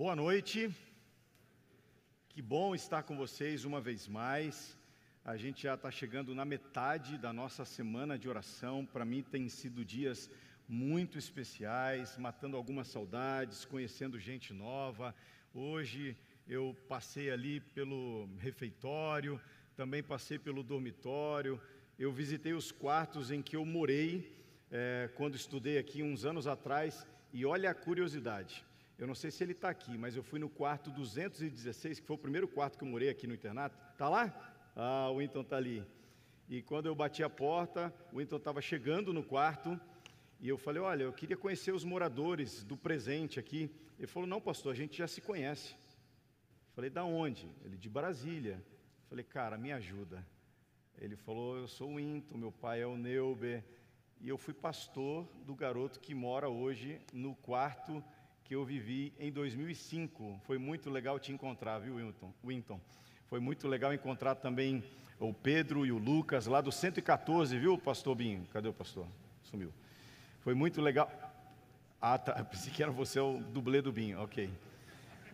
Boa noite. Que bom estar com vocês uma vez mais. A gente já está chegando na metade da nossa semana de oração. Para mim, tem sido dias muito especiais, matando algumas saudades, conhecendo gente nova. Hoje eu passei ali pelo refeitório, também passei pelo dormitório. Eu visitei os quartos em que eu morei é, quando estudei aqui uns anos atrás. E olha a curiosidade. Eu não sei se ele está aqui, mas eu fui no quarto 216, que foi o primeiro quarto que eu morei aqui no internato. Está lá? Ah, o Winton está ali. E quando eu bati a porta, o Winton estava chegando no quarto e eu falei: Olha, eu queria conhecer os moradores do presente aqui. Ele falou: Não, pastor, a gente já se conhece. Eu falei: Da onde? Ele: De Brasília. Eu falei: Cara, me ajuda. Ele falou: Eu sou o Winton, meu pai é o Neuber. E eu fui pastor do garoto que mora hoje no quarto que eu vivi em 2005. Foi muito legal te encontrar, viu, Winton? Winton. Foi muito legal encontrar também o Pedro e o Lucas lá do 114, viu, pastor Binho? Cadê o pastor? Sumiu. Foi muito legal. Ah, tá. Pensei que era você o dublê do Binho, ok.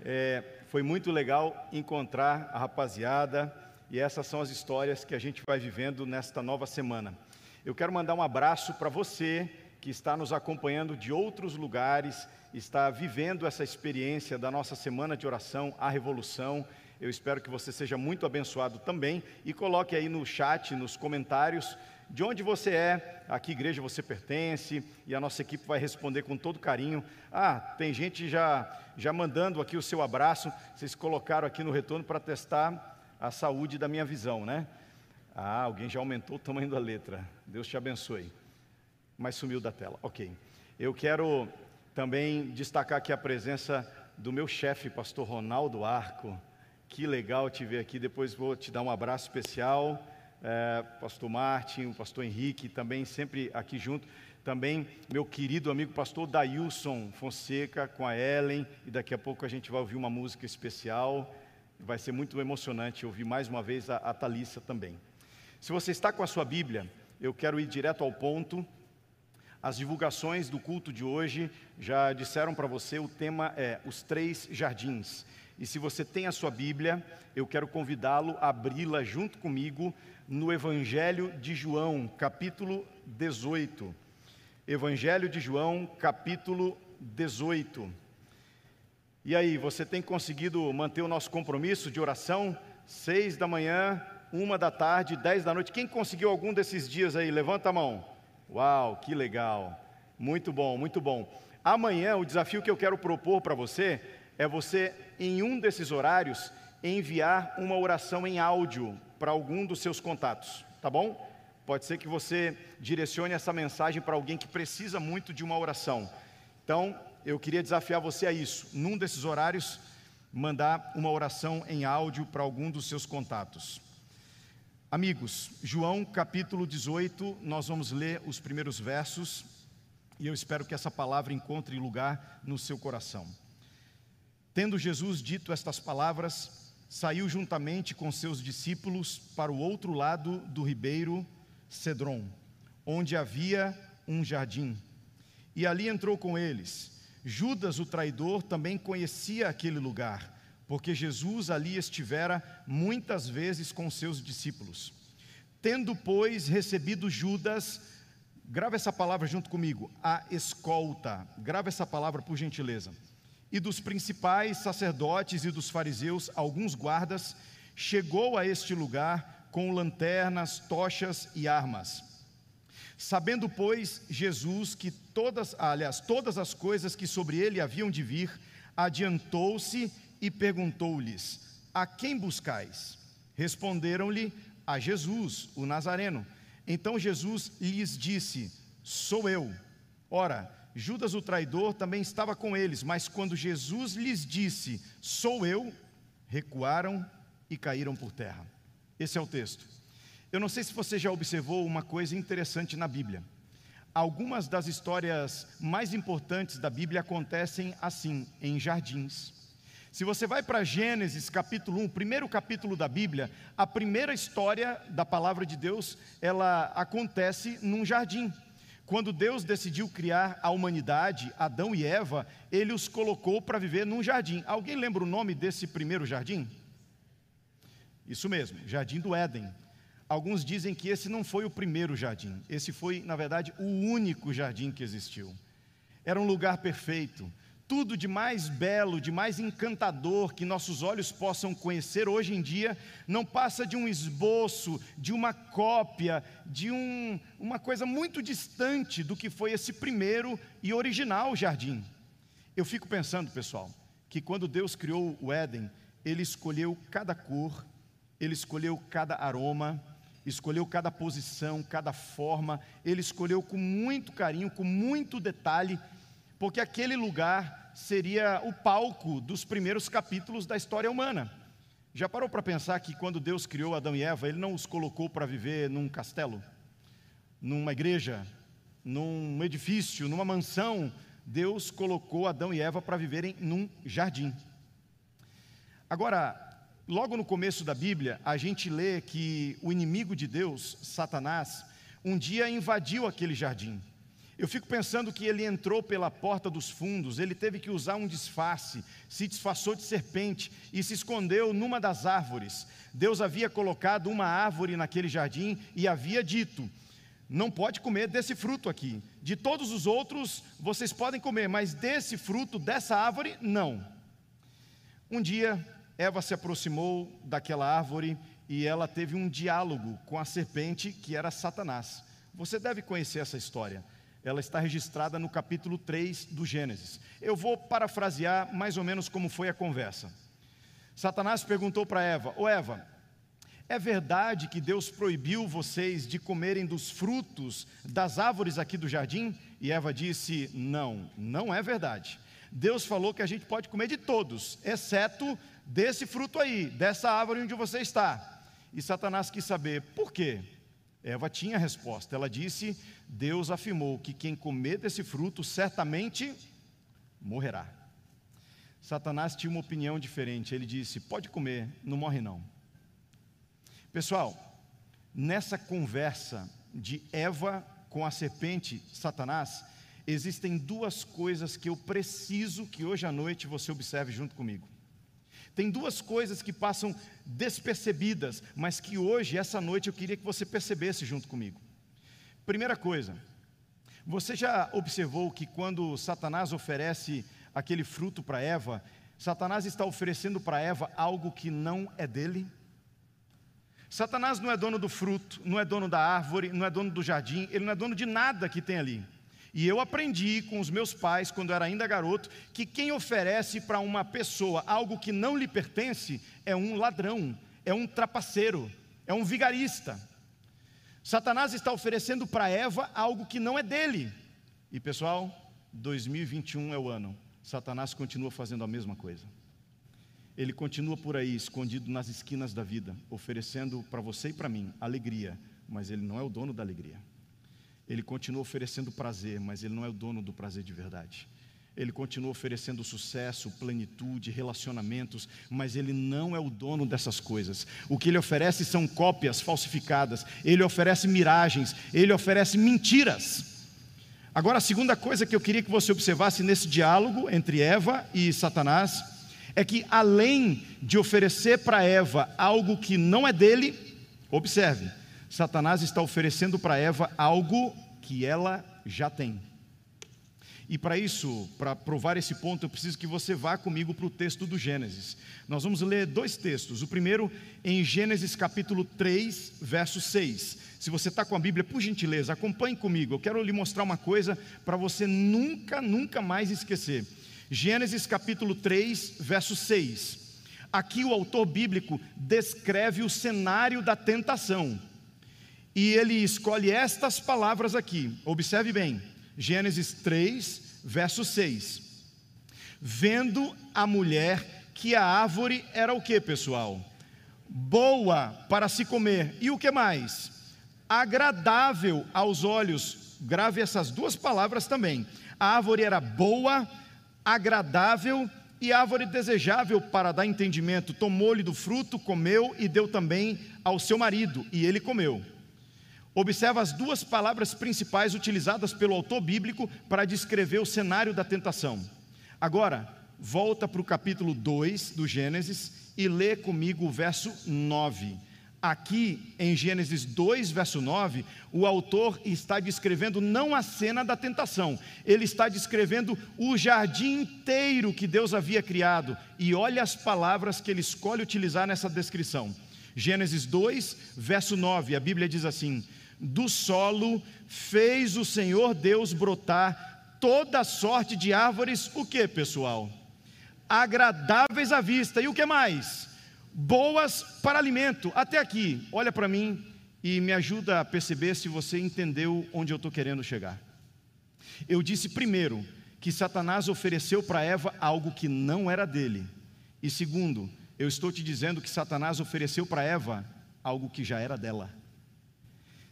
É, foi muito legal encontrar a rapaziada e essas são as histórias que a gente vai vivendo nesta nova semana. Eu quero mandar um abraço para você que está nos acompanhando de outros lugares, está vivendo essa experiência da nossa semana de oração, a revolução. Eu espero que você seja muito abençoado também e coloque aí no chat, nos comentários, de onde você é, a que igreja você pertence, e a nossa equipe vai responder com todo carinho. Ah, tem gente já, já mandando aqui o seu abraço, vocês colocaram aqui no retorno para testar a saúde da minha visão, né? Ah, alguém já aumentou o tamanho da letra. Deus te abençoe mas sumiu da tela. Ok. Eu quero também destacar aqui a presença do meu chefe, pastor Ronaldo Arco. Que legal te ver aqui. Depois vou te dar um abraço especial. É, pastor Martin, o pastor Henrique, também sempre aqui junto. Também meu querido amigo pastor Dailson Fonseca com a Ellen. E daqui a pouco a gente vai ouvir uma música especial. Vai ser muito emocionante ouvir mais uma vez a, a Thalissa também. Se você está com a sua Bíblia, eu quero ir direto ao ponto as divulgações do culto de hoje já disseram para você, o tema é os três jardins. E se você tem a sua Bíblia, eu quero convidá-lo a abri-la junto comigo no Evangelho de João, capítulo 18. Evangelho de João, capítulo 18. E aí, você tem conseguido manter o nosso compromisso de oração? Seis da manhã, uma da tarde, dez da noite. Quem conseguiu algum desses dias aí? Levanta a mão. Uau, que legal. Muito bom, muito bom. Amanhã, o desafio que eu quero propor para você é você, em um desses horários, enviar uma oração em áudio para algum dos seus contatos, tá bom? Pode ser que você direcione essa mensagem para alguém que precisa muito de uma oração. Então, eu queria desafiar você a isso, num desses horários, mandar uma oração em áudio para algum dos seus contatos. Amigos, João capítulo 18, nós vamos ler os primeiros versos e eu espero que essa palavra encontre lugar no seu coração. Tendo Jesus dito estas palavras, saiu juntamente com seus discípulos para o outro lado do ribeiro Cedron, onde havia um jardim, e ali entrou com eles. Judas, o traidor, também conhecia aquele lugar porque Jesus ali estivera muitas vezes com seus discípulos. Tendo, pois, recebido Judas, grava essa palavra junto comigo, a escolta, grava essa palavra por gentileza. E dos principais sacerdotes e dos fariseus, alguns guardas, chegou a este lugar com lanternas, tochas e armas. Sabendo, pois, Jesus que todas, aliás, todas as coisas que sobre ele haviam de vir, adiantou-se e perguntou-lhes: A quem buscais? Responderam-lhe: A Jesus, o Nazareno. Então Jesus lhes disse: Sou eu. Ora, Judas o traidor também estava com eles, mas quando Jesus lhes disse: Sou eu, recuaram e caíram por terra. Esse é o texto. Eu não sei se você já observou uma coisa interessante na Bíblia. Algumas das histórias mais importantes da Bíblia acontecem assim, em jardins. Se você vai para Gênesis capítulo 1, primeiro capítulo da Bíblia, a primeira história da palavra de Deus, ela acontece num jardim. Quando Deus decidiu criar a humanidade, Adão e Eva, ele os colocou para viver num jardim. Alguém lembra o nome desse primeiro jardim? Isso mesmo, Jardim do Éden. Alguns dizem que esse não foi o primeiro jardim, esse foi, na verdade, o único jardim que existiu. Era um lugar perfeito, tudo de mais belo, de mais encantador que nossos olhos possam conhecer hoje em dia, não passa de um esboço, de uma cópia, de um, uma coisa muito distante do que foi esse primeiro e original jardim. Eu fico pensando, pessoal, que quando Deus criou o Éden, Ele escolheu cada cor, Ele escolheu cada aroma, escolheu cada posição, cada forma, Ele escolheu com muito carinho, com muito detalhe porque aquele lugar seria o palco dos primeiros capítulos da história humana. Já parou para pensar que quando Deus criou Adão e Eva, Ele não os colocou para viver num castelo, numa igreja, num edifício, numa mansão? Deus colocou Adão e Eva para viverem num jardim. Agora, logo no começo da Bíblia, a gente lê que o inimigo de Deus, Satanás, um dia invadiu aquele jardim. Eu fico pensando que ele entrou pela porta dos fundos, ele teve que usar um disfarce, se disfarçou de serpente e se escondeu numa das árvores. Deus havia colocado uma árvore naquele jardim e havia dito: Não pode comer desse fruto aqui. De todos os outros vocês podem comer, mas desse fruto, dessa árvore, não. Um dia, Eva se aproximou daquela árvore e ela teve um diálogo com a serpente que era Satanás. Você deve conhecer essa história ela está registrada no capítulo 3 do Gênesis. Eu vou parafrasear mais ou menos como foi a conversa. Satanás perguntou para Eva: Ô Eva, é verdade que Deus proibiu vocês de comerem dos frutos das árvores aqui do jardim? E Eva disse: Não, não é verdade. Deus falou que a gente pode comer de todos, exceto desse fruto aí, dessa árvore onde você está. E Satanás quis saber por quê. Eva tinha a resposta. Ela disse: Deus afirmou que quem comer desse fruto certamente morrerá. Satanás tinha uma opinião diferente. Ele disse: Pode comer, não morre não. Pessoal, nessa conversa de Eva com a serpente, Satanás, existem duas coisas que eu preciso que hoje à noite você observe junto comigo. Tem duas coisas que passam despercebidas, mas que hoje, essa noite, eu queria que você percebesse junto comigo. Primeira coisa, você já observou que quando Satanás oferece aquele fruto para Eva, Satanás está oferecendo para Eva algo que não é dele? Satanás não é dono do fruto, não é dono da árvore, não é dono do jardim, ele não é dono de nada que tem ali. E eu aprendi com os meus pais, quando era ainda garoto, que quem oferece para uma pessoa algo que não lhe pertence é um ladrão, é um trapaceiro, é um vigarista. Satanás está oferecendo para Eva algo que não é dele. E pessoal, 2021 é o ano. Satanás continua fazendo a mesma coisa. Ele continua por aí, escondido nas esquinas da vida, oferecendo para você e para mim alegria, mas ele não é o dono da alegria. Ele continua oferecendo prazer, mas ele não é o dono do prazer de verdade. Ele continua oferecendo sucesso, plenitude, relacionamentos, mas ele não é o dono dessas coisas. O que ele oferece são cópias falsificadas, ele oferece miragens, ele oferece mentiras. Agora, a segunda coisa que eu queria que você observasse nesse diálogo entre Eva e Satanás é que, além de oferecer para Eva algo que não é dele, observe, Satanás está oferecendo para Eva algo que ela já tem. E para isso, para provar esse ponto, eu preciso que você vá comigo para o texto do Gênesis. Nós vamos ler dois textos. O primeiro em Gênesis capítulo 3, verso 6. Se você está com a Bíblia, por gentileza, acompanhe comigo. Eu quero lhe mostrar uma coisa para você nunca, nunca mais esquecer. Gênesis capítulo 3, verso 6. Aqui o autor bíblico descreve o cenário da tentação. E ele escolhe estas palavras aqui, observe bem, Gênesis 3, verso 6. Vendo a mulher que a árvore era o que, pessoal? Boa para se comer. E o que mais? Agradável aos olhos. Grave essas duas palavras também. A árvore era boa, agradável e árvore desejável para dar entendimento. Tomou-lhe do fruto, comeu e deu também ao seu marido, e ele comeu. Observa as duas palavras principais utilizadas pelo autor bíblico para descrever o cenário da tentação. Agora, volta para o capítulo 2 do Gênesis e lê comigo o verso 9. Aqui em Gênesis 2, verso 9, o autor está descrevendo não a cena da tentação, ele está descrevendo o jardim inteiro que Deus havia criado. E olha as palavras que ele escolhe utilizar nessa descrição. Gênesis 2, verso 9, a Bíblia diz assim: do solo fez o Senhor Deus brotar toda sorte de árvores, o que, pessoal? Agradáveis à vista. E o que mais? Boas para alimento. Até aqui, olha para mim e me ajuda a perceber se você entendeu onde eu estou querendo chegar. Eu disse primeiro que Satanás ofereceu para Eva algo que não era dele. E segundo, eu estou te dizendo que Satanás ofereceu para Eva algo que já era dela.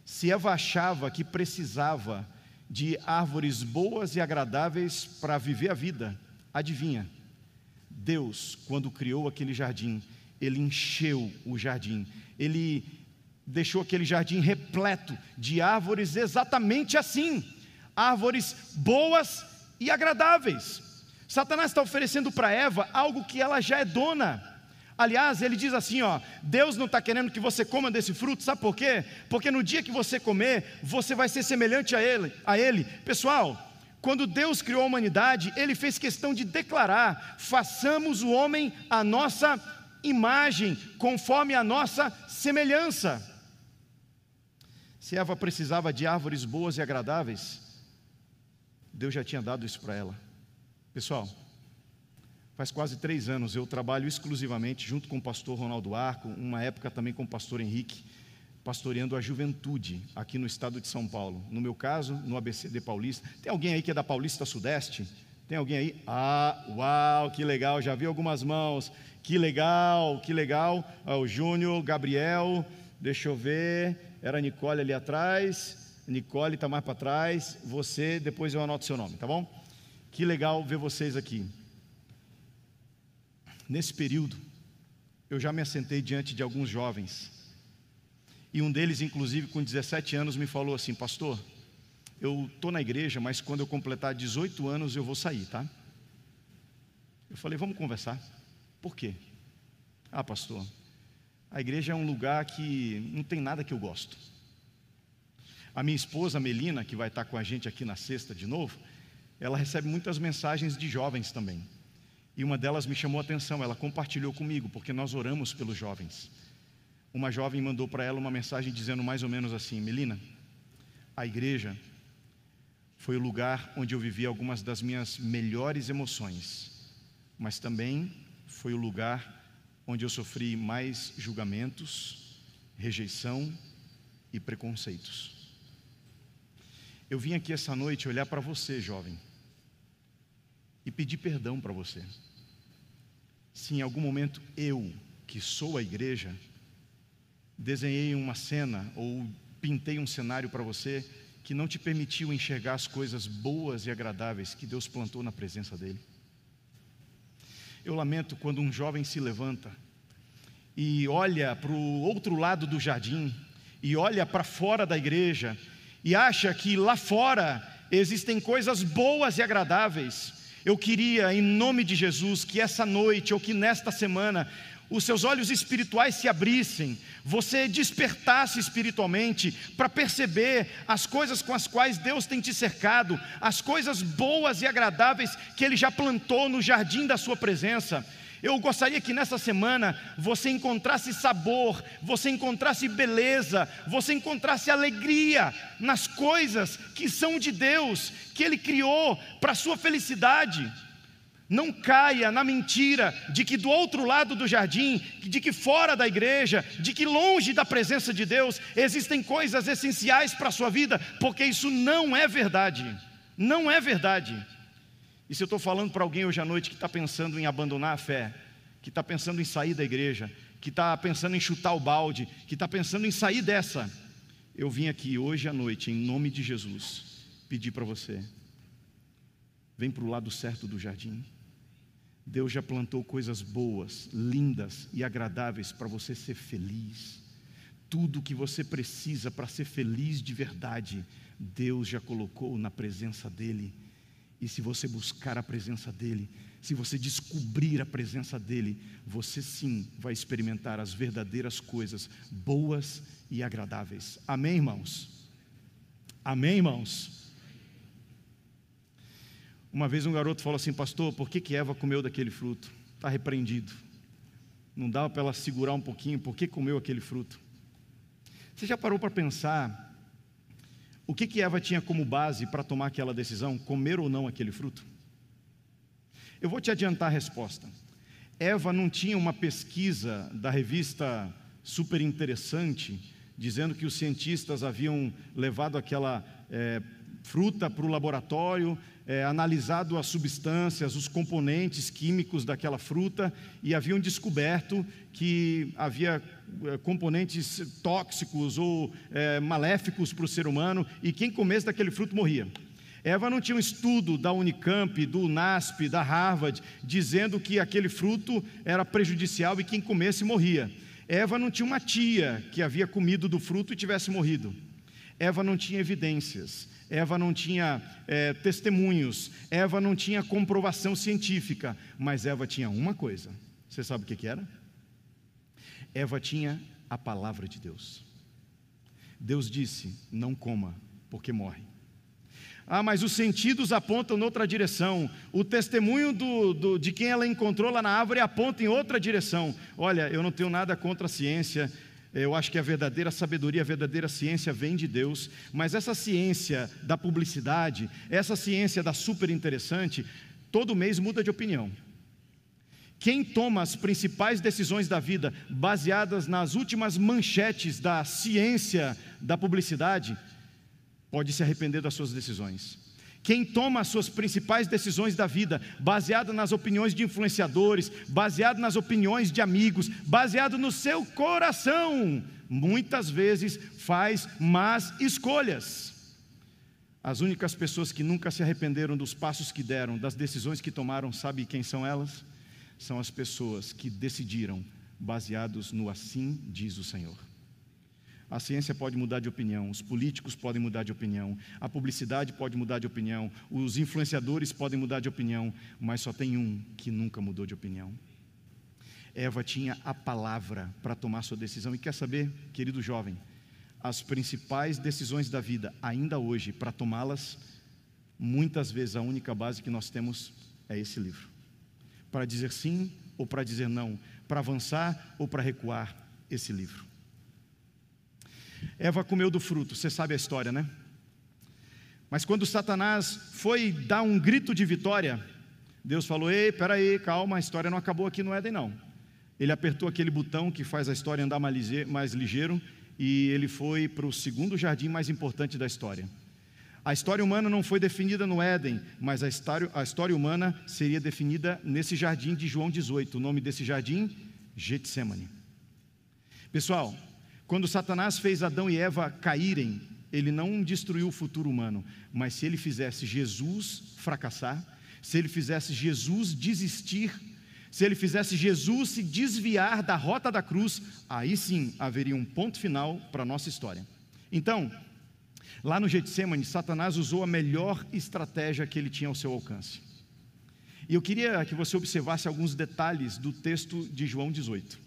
Se Eva achava que precisava de árvores boas e agradáveis para viver a vida, adivinha? Deus, quando criou aquele jardim, ele encheu o jardim, ele deixou aquele jardim repleto de árvores exatamente assim árvores boas e agradáveis. Satanás está oferecendo para Eva algo que ela já é dona. Aliás, ele diz assim: ó, Deus não está querendo que você coma desse fruto, sabe por quê? Porque no dia que você comer, você vai ser semelhante a ele, a ele. Pessoal, quando Deus criou a humanidade, ele fez questão de declarar: façamos o homem a nossa imagem, conforme a nossa semelhança. Se Eva precisava de árvores boas e agradáveis, Deus já tinha dado isso para ela. Pessoal, Faz quase três anos eu trabalho exclusivamente junto com o pastor Ronaldo Arco, uma época também com o pastor Henrique, pastoreando a juventude aqui no estado de São Paulo. No meu caso, no ABCD Paulista. Tem alguém aí que é da Paulista Sudeste? Tem alguém aí? Ah, uau, que legal, já vi algumas mãos. Que legal, que legal. Ah, o Júnior, Gabriel, deixa eu ver. Era a Nicole ali atrás. Nicole está mais para trás. Você, depois eu anoto seu nome, tá bom? Que legal ver vocês aqui. Nesse período, eu já me assentei diante de alguns jovens. E um deles, inclusive, com 17 anos, me falou assim: Pastor, eu estou na igreja, mas quando eu completar 18 anos eu vou sair, tá? Eu falei: Vamos conversar. Por quê? Ah, pastor, a igreja é um lugar que não tem nada que eu gosto. A minha esposa, Melina, que vai estar com a gente aqui na sexta de novo, ela recebe muitas mensagens de jovens também. E uma delas me chamou a atenção, ela compartilhou comigo, porque nós oramos pelos jovens. Uma jovem mandou para ela uma mensagem dizendo mais ou menos assim: Melina, a igreja foi o lugar onde eu vivi algumas das minhas melhores emoções, mas também foi o lugar onde eu sofri mais julgamentos, rejeição e preconceitos. Eu vim aqui essa noite olhar para você, jovem e pedir perdão para você. Se em algum momento eu, que sou a igreja, desenhei uma cena ou pintei um cenário para você que não te permitiu enxergar as coisas boas e agradáveis que Deus plantou na presença dEle. Eu lamento quando um jovem se levanta e olha para o outro lado do jardim, e olha para fora da igreja, e acha que lá fora existem coisas boas e agradáveis, eu queria, em nome de Jesus, que essa noite ou que nesta semana os seus olhos espirituais se abrissem, você despertasse espiritualmente para perceber as coisas com as quais Deus tem te cercado, as coisas boas e agradáveis que Ele já plantou no jardim da Sua presença. Eu gostaria que nessa semana você encontrasse sabor, você encontrasse beleza, você encontrasse alegria nas coisas que são de Deus, que Ele criou para a sua felicidade. Não caia na mentira de que do outro lado do jardim, de que fora da igreja, de que longe da presença de Deus existem coisas essenciais para a sua vida, porque isso não é verdade. Não é verdade. E se eu estou falando para alguém hoje à noite que está pensando em abandonar a fé, que está pensando em sair da igreja, que está pensando em chutar o balde, que está pensando em sair dessa, eu vim aqui hoje à noite, em nome de Jesus, pedir para você: vem para o lado certo do jardim. Deus já plantou coisas boas, lindas e agradáveis para você ser feliz. tudo que você precisa para ser feliz de verdade, Deus já colocou na presença dEle. E se você buscar a presença dEle, se você descobrir a presença dEle, você sim vai experimentar as verdadeiras coisas boas e agradáveis. Amém, irmãos? Amém, irmãos? Uma vez um garoto falou assim, pastor, por que, que Eva comeu daquele fruto? Está repreendido. Não dava para ela segurar um pouquinho, por que comeu aquele fruto? Você já parou para pensar o que, que Eva tinha como base para tomar aquela decisão, comer ou não aquele fruto? Eu vou te adiantar a resposta. Eva não tinha uma pesquisa da revista super interessante, dizendo que os cientistas haviam levado aquela é, fruta para o laboratório, é, analisado as substâncias, os componentes químicos daquela fruta e haviam descoberto que havia é, componentes tóxicos ou é, maléficos para o ser humano e quem comesse daquele fruto morria. Eva não tinha um estudo da Unicamp, do NASP, da Harvard, dizendo que aquele fruto era prejudicial e quem comesse morria. Eva não tinha uma tia que havia comido do fruto e tivesse morrido. Eva não tinha evidências. Eva não tinha é, testemunhos, Eva não tinha comprovação científica, mas Eva tinha uma coisa: você sabe o que, que era? Eva tinha a palavra de Deus. Deus disse: não coma, porque morre. Ah, mas os sentidos apontam noutra direção. O testemunho do, do, de quem ela encontrou lá na árvore aponta em outra direção. Olha, eu não tenho nada contra a ciência, eu acho que a verdadeira sabedoria, a verdadeira ciência vem de Deus, mas essa ciência da publicidade, essa ciência da super interessante, todo mês muda de opinião. Quem toma as principais decisões da vida baseadas nas últimas manchetes da ciência da publicidade, pode se arrepender das suas decisões. Quem toma as suas principais decisões da vida, baseado nas opiniões de influenciadores, baseado nas opiniões de amigos, baseado no seu coração, muitas vezes faz más escolhas. As únicas pessoas que nunca se arrependeram dos passos que deram, das decisões que tomaram, sabe quem são elas? São as pessoas que decidiram baseados no assim diz o Senhor. A ciência pode mudar de opinião, os políticos podem mudar de opinião, a publicidade pode mudar de opinião, os influenciadores podem mudar de opinião, mas só tem um que nunca mudou de opinião. Eva tinha a palavra para tomar sua decisão. E quer saber, querido jovem, as principais decisões da vida, ainda hoje, para tomá-las, muitas vezes a única base que nós temos é esse livro. Para dizer sim ou para dizer não, para avançar ou para recuar, esse livro. Eva comeu do fruto, você sabe a história, né? Mas quando Satanás foi dar um grito de vitória, Deus falou: Ei, peraí, calma, a história não acabou aqui no Éden, não. Ele apertou aquele botão que faz a história andar mais ligeiro e ele foi para o segundo jardim mais importante da história. A história humana não foi definida no Éden, mas a história, a história humana seria definida nesse jardim de João 18. O nome desse jardim? Getsemane. Pessoal, quando Satanás fez Adão e Eva caírem, ele não destruiu o futuro humano, mas se ele fizesse Jesus fracassar, se ele fizesse Jesus desistir, se ele fizesse Jesus se desviar da rota da cruz, aí sim haveria um ponto final para a nossa história. Então, lá no Getsemane, Satanás usou a melhor estratégia que ele tinha ao seu alcance. E eu queria que você observasse alguns detalhes do texto de João 18.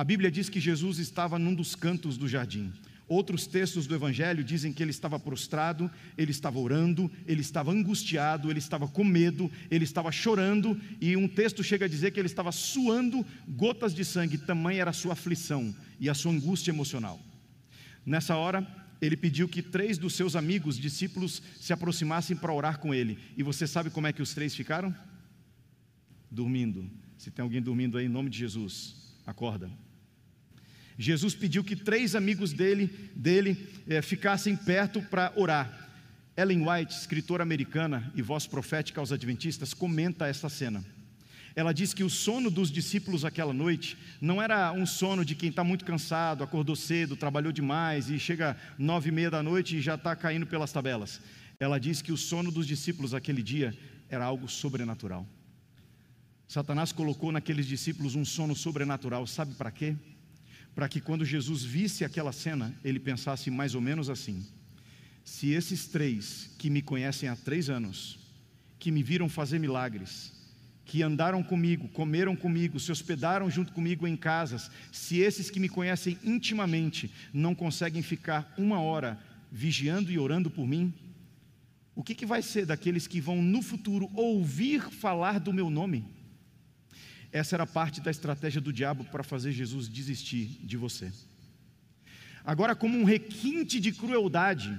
A Bíblia diz que Jesus estava num dos cantos do jardim. Outros textos do Evangelho dizem que ele estava prostrado, ele estava orando, ele estava angustiado, ele estava com medo, ele estava chorando, e um texto chega a dizer que ele estava suando gotas de sangue, tamanha era a sua aflição e a sua angústia emocional. Nessa hora, ele pediu que três dos seus amigos, discípulos, se aproximassem para orar com ele. E você sabe como é que os três ficaram? Dormindo. Se tem alguém dormindo aí, em nome de Jesus, acorda. Jesus pediu que três amigos dele, dele é, ficassem perto para orar. Ellen White, escritora americana e voz profética aos adventistas, comenta essa cena. Ela diz que o sono dos discípulos aquela noite não era um sono de quem está muito cansado, acordou cedo, trabalhou demais e chega nove e meia da noite e já está caindo pelas tabelas. Ela diz que o sono dos discípulos aquele dia era algo sobrenatural. Satanás colocou naqueles discípulos um sono sobrenatural, sabe para quê? Para que quando Jesus visse aquela cena, ele pensasse mais ou menos assim: se esses três que me conhecem há três anos, que me viram fazer milagres, que andaram comigo, comeram comigo, se hospedaram junto comigo em casas, se esses que me conhecem intimamente não conseguem ficar uma hora vigiando e orando por mim, o que, que vai ser daqueles que vão no futuro ouvir falar do meu nome? Essa era parte da estratégia do diabo para fazer Jesus desistir de você. Agora, como um requinte de crueldade,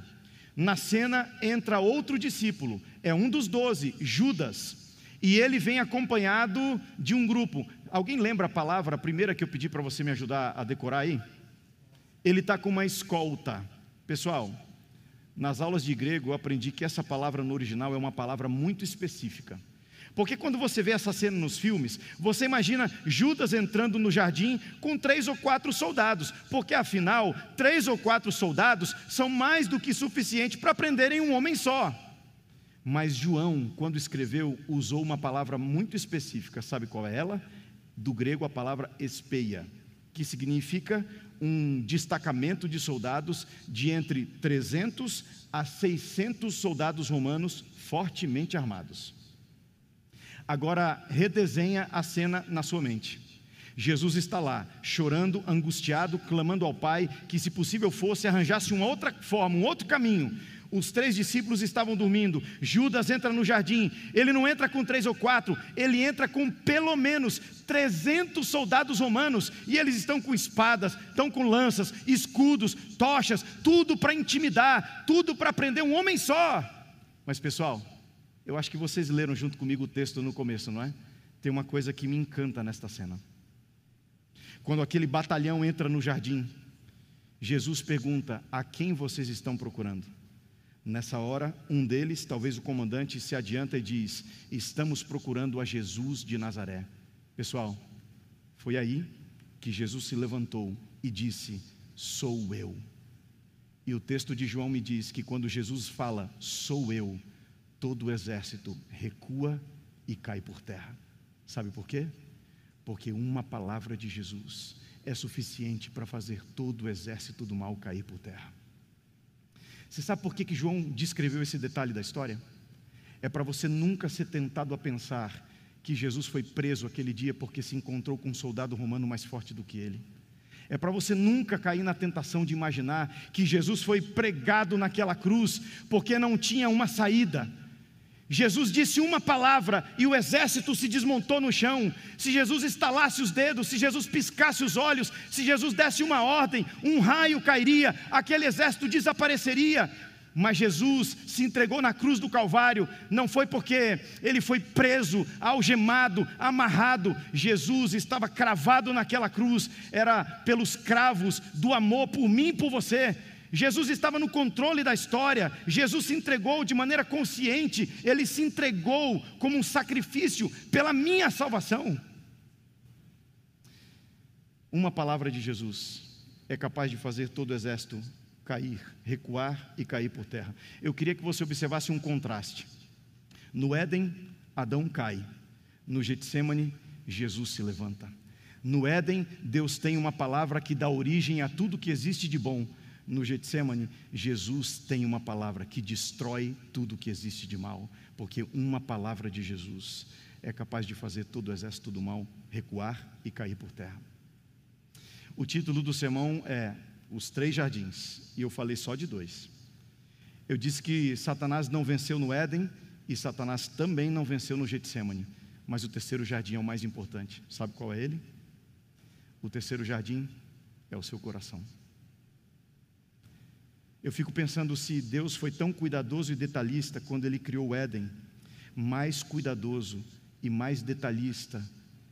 na cena entra outro discípulo, é um dos doze, Judas, e ele vem acompanhado de um grupo. Alguém lembra a palavra, a primeira que eu pedi para você me ajudar a decorar aí? Ele está com uma escolta. Pessoal, nas aulas de grego eu aprendi que essa palavra no original é uma palavra muito específica. Porque quando você vê essa cena nos filmes, você imagina Judas entrando no jardim com três ou quatro soldados, porque afinal, três ou quatro soldados são mais do que suficiente para prenderem um homem só. Mas João, quando escreveu, usou uma palavra muito específica, sabe qual é ela? Do grego a palavra espeia, que significa um destacamento de soldados de entre 300 a 600 soldados romanos fortemente armados. Agora redesenha a cena na sua mente. Jesus está lá, chorando, angustiado, clamando ao Pai que, se possível fosse, arranjasse uma outra forma, um outro caminho. Os três discípulos estavam dormindo. Judas entra no jardim. Ele não entra com três ou quatro, ele entra com pelo menos 300 soldados romanos. E eles estão com espadas, estão com lanças, escudos, tochas, tudo para intimidar, tudo para prender um homem só. Mas, pessoal, eu acho que vocês leram junto comigo o texto no começo, não é? Tem uma coisa que me encanta nesta cena. Quando aquele batalhão entra no jardim, Jesus pergunta: A quem vocês estão procurando? Nessa hora, um deles, talvez o comandante, se adianta e diz: Estamos procurando a Jesus de Nazaré. Pessoal, foi aí que Jesus se levantou e disse: Sou eu. E o texto de João me diz que quando Jesus fala, Sou eu, todo o exército recua e cai por terra. Sabe por quê? Porque uma palavra de Jesus é suficiente para fazer todo o exército do mal cair por terra. Você sabe por que, que João descreveu esse detalhe da história? É para você nunca ser tentado a pensar que Jesus foi preso aquele dia porque se encontrou com um soldado romano mais forte do que ele. É para você nunca cair na tentação de imaginar que Jesus foi pregado naquela cruz porque não tinha uma saída, Jesus disse uma palavra e o exército se desmontou no chão. Se Jesus estalasse os dedos, se Jesus piscasse os olhos, se Jesus desse uma ordem, um raio cairia, aquele exército desapareceria. Mas Jesus se entregou na cruz do Calvário, não foi porque ele foi preso, algemado, amarrado. Jesus estava cravado naquela cruz, era pelos cravos do amor por mim e por você. Jesus estava no controle da história, Jesus se entregou de maneira consciente, ele se entregou como um sacrifício pela minha salvação. Uma palavra de Jesus é capaz de fazer todo o exército cair, recuar e cair por terra. Eu queria que você observasse um contraste. No Éden, Adão cai. No Getsemane, Jesus se levanta. No Éden, Deus tem uma palavra que dá origem a tudo que existe de bom no Getsemane, Jesus tem uma palavra que destrói tudo que existe de mal, porque uma palavra de Jesus é capaz de fazer todo o exército do mal recuar e cair por terra. O título do sermão é Os Três Jardins, e eu falei só de dois. Eu disse que Satanás não venceu no Éden e Satanás também não venceu no Getsemane, mas o terceiro jardim é o mais importante. Sabe qual é ele? O terceiro jardim é o seu coração. Eu fico pensando se Deus foi tão cuidadoso e detalhista quando ele criou o Éden, mais cuidadoso e mais detalhista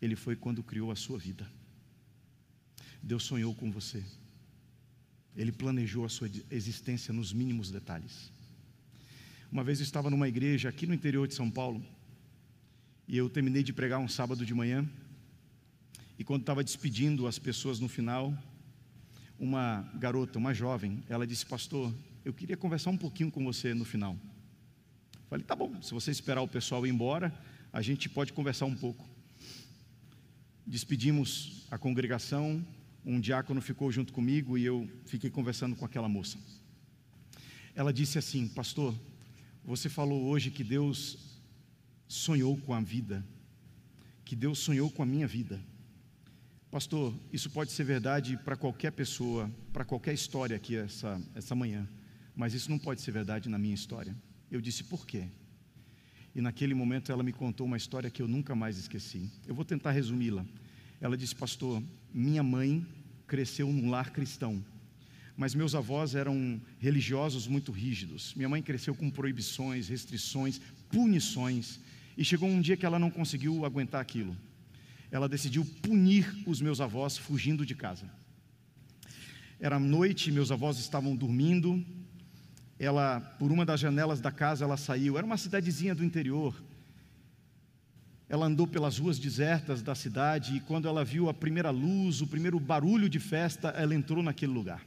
ele foi quando criou a sua vida. Deus sonhou com você. Ele planejou a sua existência nos mínimos detalhes. Uma vez eu estava numa igreja aqui no interior de São Paulo, e eu terminei de pregar um sábado de manhã, e quando estava despedindo as pessoas no final, uma garota, uma jovem, ela disse: Pastor, eu queria conversar um pouquinho com você no final. Falei: Tá bom, se você esperar o pessoal ir embora, a gente pode conversar um pouco. Despedimos a congregação, um diácono ficou junto comigo e eu fiquei conversando com aquela moça. Ela disse assim: Pastor, você falou hoje que Deus sonhou com a vida, que Deus sonhou com a minha vida. Pastor, isso pode ser verdade para qualquer pessoa, para qualquer história aqui essa, essa manhã, mas isso não pode ser verdade na minha história. Eu disse: Por quê? E naquele momento ela me contou uma história que eu nunca mais esqueci. Eu vou tentar resumi-la. Ela disse: Pastor, minha mãe cresceu num lar cristão, mas meus avós eram religiosos muito rígidos. Minha mãe cresceu com proibições, restrições, punições, e chegou um dia que ela não conseguiu aguentar aquilo. Ela decidiu punir os meus avós fugindo de casa. Era noite, meus avós estavam dormindo. Ela, por uma das janelas da casa, ela saiu. Era uma cidadezinha do interior. Ela andou pelas ruas desertas da cidade e quando ela viu a primeira luz, o primeiro barulho de festa, ela entrou naquele lugar.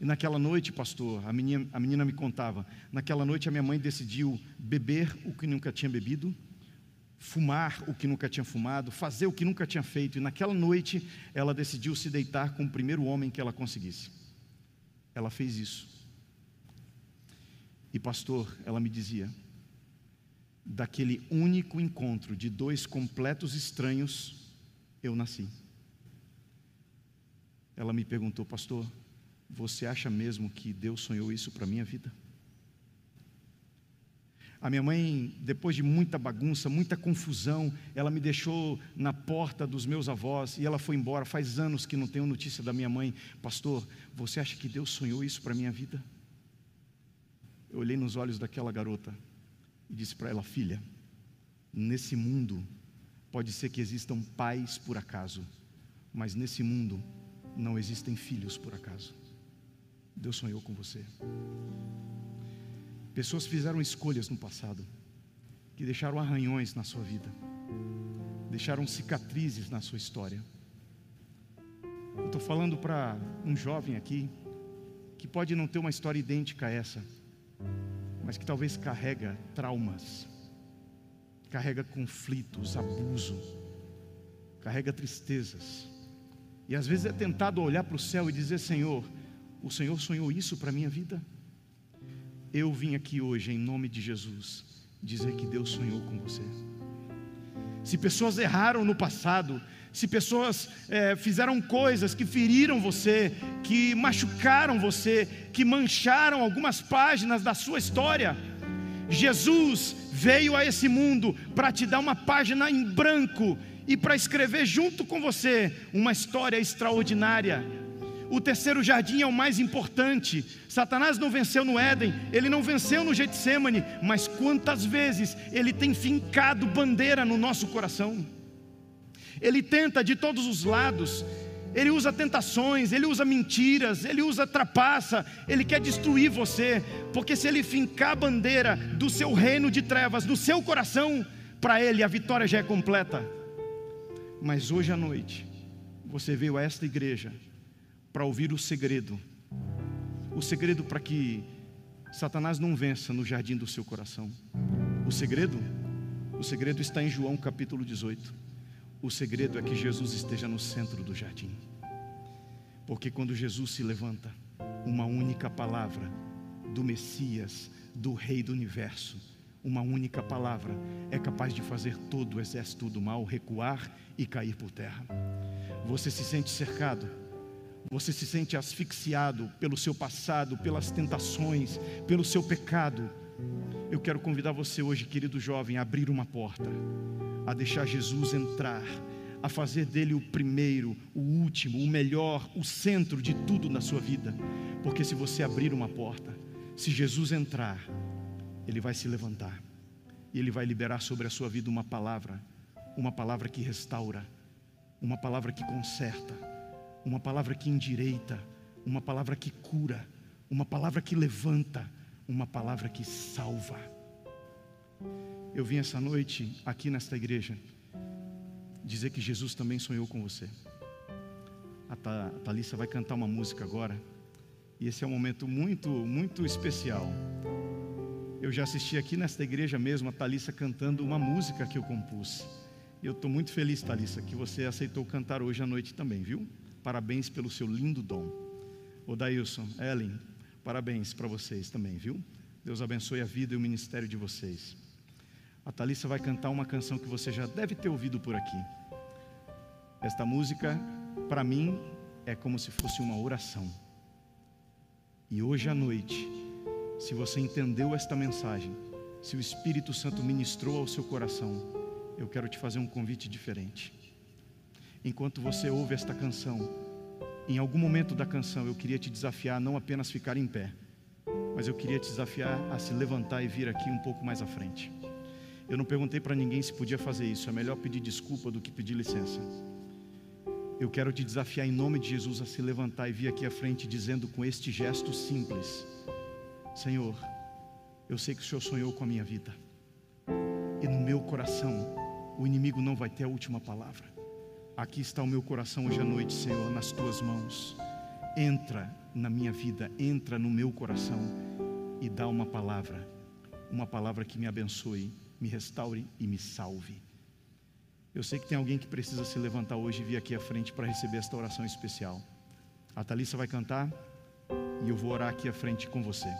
E naquela noite, pastor, a menina, a menina me contava, naquela noite a minha mãe decidiu beber o que nunca tinha bebido, fumar o que nunca tinha fumado, fazer o que nunca tinha feito. E naquela noite ela decidiu se deitar com o primeiro homem que ela conseguisse. Ela fez isso. E pastor, ela me dizia, daquele único encontro de dois completos estranhos, eu nasci. Ela me perguntou, pastor, você acha mesmo que Deus sonhou isso para minha vida? A minha mãe, depois de muita bagunça, muita confusão, ela me deixou na porta dos meus avós e ela foi embora. Faz anos que não tenho notícia da minha mãe. Pastor, você acha que Deus sonhou isso para a minha vida? Eu olhei nos olhos daquela garota e disse para ela: Filha, nesse mundo pode ser que existam pais por acaso, mas nesse mundo não existem filhos por acaso. Deus sonhou com você. Pessoas fizeram escolhas no passado que deixaram arranhões na sua vida, deixaram cicatrizes na sua história. Estou falando para um jovem aqui que pode não ter uma história idêntica a essa, mas que talvez carrega traumas, carrega conflitos, abuso, carrega tristezas. E às vezes é tentado olhar para o céu e dizer: Senhor, o Senhor sonhou isso para a minha vida? Eu vim aqui hoje, em nome de Jesus, dizer que Deus sonhou com você. Se pessoas erraram no passado, se pessoas é, fizeram coisas que feriram você, que machucaram você, que mancharam algumas páginas da sua história, Jesus veio a esse mundo para te dar uma página em branco e para escrever junto com você uma história extraordinária. O terceiro jardim é o mais importante. Satanás não venceu no Éden, ele não venceu no Getsemane, mas quantas vezes ele tem fincado bandeira no nosso coração? Ele tenta de todos os lados, ele usa tentações, ele usa mentiras, ele usa trapaça, ele quer destruir você, porque se ele fincar a bandeira do seu reino de trevas no seu coração, para ele a vitória já é completa. Mas hoje à noite, você veio a esta igreja para ouvir o segredo, o segredo para que Satanás não vença no jardim do seu coração. O segredo, o segredo está em João capítulo 18. O segredo é que Jesus esteja no centro do jardim. Porque quando Jesus se levanta, uma única palavra do Messias, do Rei do universo, uma única palavra é capaz de fazer todo o exército do mal recuar e cair por terra. Você se sente cercado, você se sente asfixiado pelo seu passado, pelas tentações, pelo seu pecado. Eu quero convidar você hoje, querido jovem, a abrir uma porta a deixar Jesus entrar, a fazer dele o primeiro, o último, o melhor, o centro de tudo na sua vida. Porque se você abrir uma porta, se Jesus entrar, ele vai se levantar e ele vai liberar sobre a sua vida uma palavra, uma palavra que restaura, uma palavra que conserta, uma palavra que endireita, uma palavra que cura, uma palavra que levanta, uma palavra que salva. Eu vim essa noite aqui nesta igreja dizer que Jesus também sonhou com você. A Thalissa vai cantar uma música agora. E esse é um momento muito, muito especial. Eu já assisti aqui nesta igreja mesmo a Thalissa cantando uma música que eu compus. E eu estou muito feliz, Thalissa, que você aceitou cantar hoje à noite também, viu? Parabéns pelo seu lindo dom. O Dailson, Ellen, parabéns para vocês também, viu? Deus abençoe a vida e o ministério de vocês. A Thalissa vai cantar uma canção que você já deve ter ouvido por aqui. Esta música, para mim, é como se fosse uma oração. E hoje à noite, se você entendeu esta mensagem, se o Espírito Santo ministrou ao seu coração, eu quero te fazer um convite diferente. Enquanto você ouve esta canção, em algum momento da canção eu queria te desafiar a não apenas ficar em pé, mas eu queria te desafiar a se levantar e vir aqui um pouco mais à frente. Eu não perguntei para ninguém se podia fazer isso, é melhor pedir desculpa do que pedir licença. Eu quero te desafiar em nome de Jesus a se levantar e vir aqui à frente dizendo com este gesto simples: Senhor, eu sei que o Senhor sonhou com a minha vida, e no meu coração o inimigo não vai ter a última palavra. Aqui está o meu coração hoje à noite, Senhor, nas tuas mãos. Entra na minha vida, entra no meu coração e dá uma palavra, uma palavra que me abençoe, me restaure e me salve. Eu sei que tem alguém que precisa se levantar hoje e vir aqui à frente para receber esta oração especial. A Thalissa vai cantar e eu vou orar aqui à frente com você.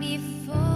Te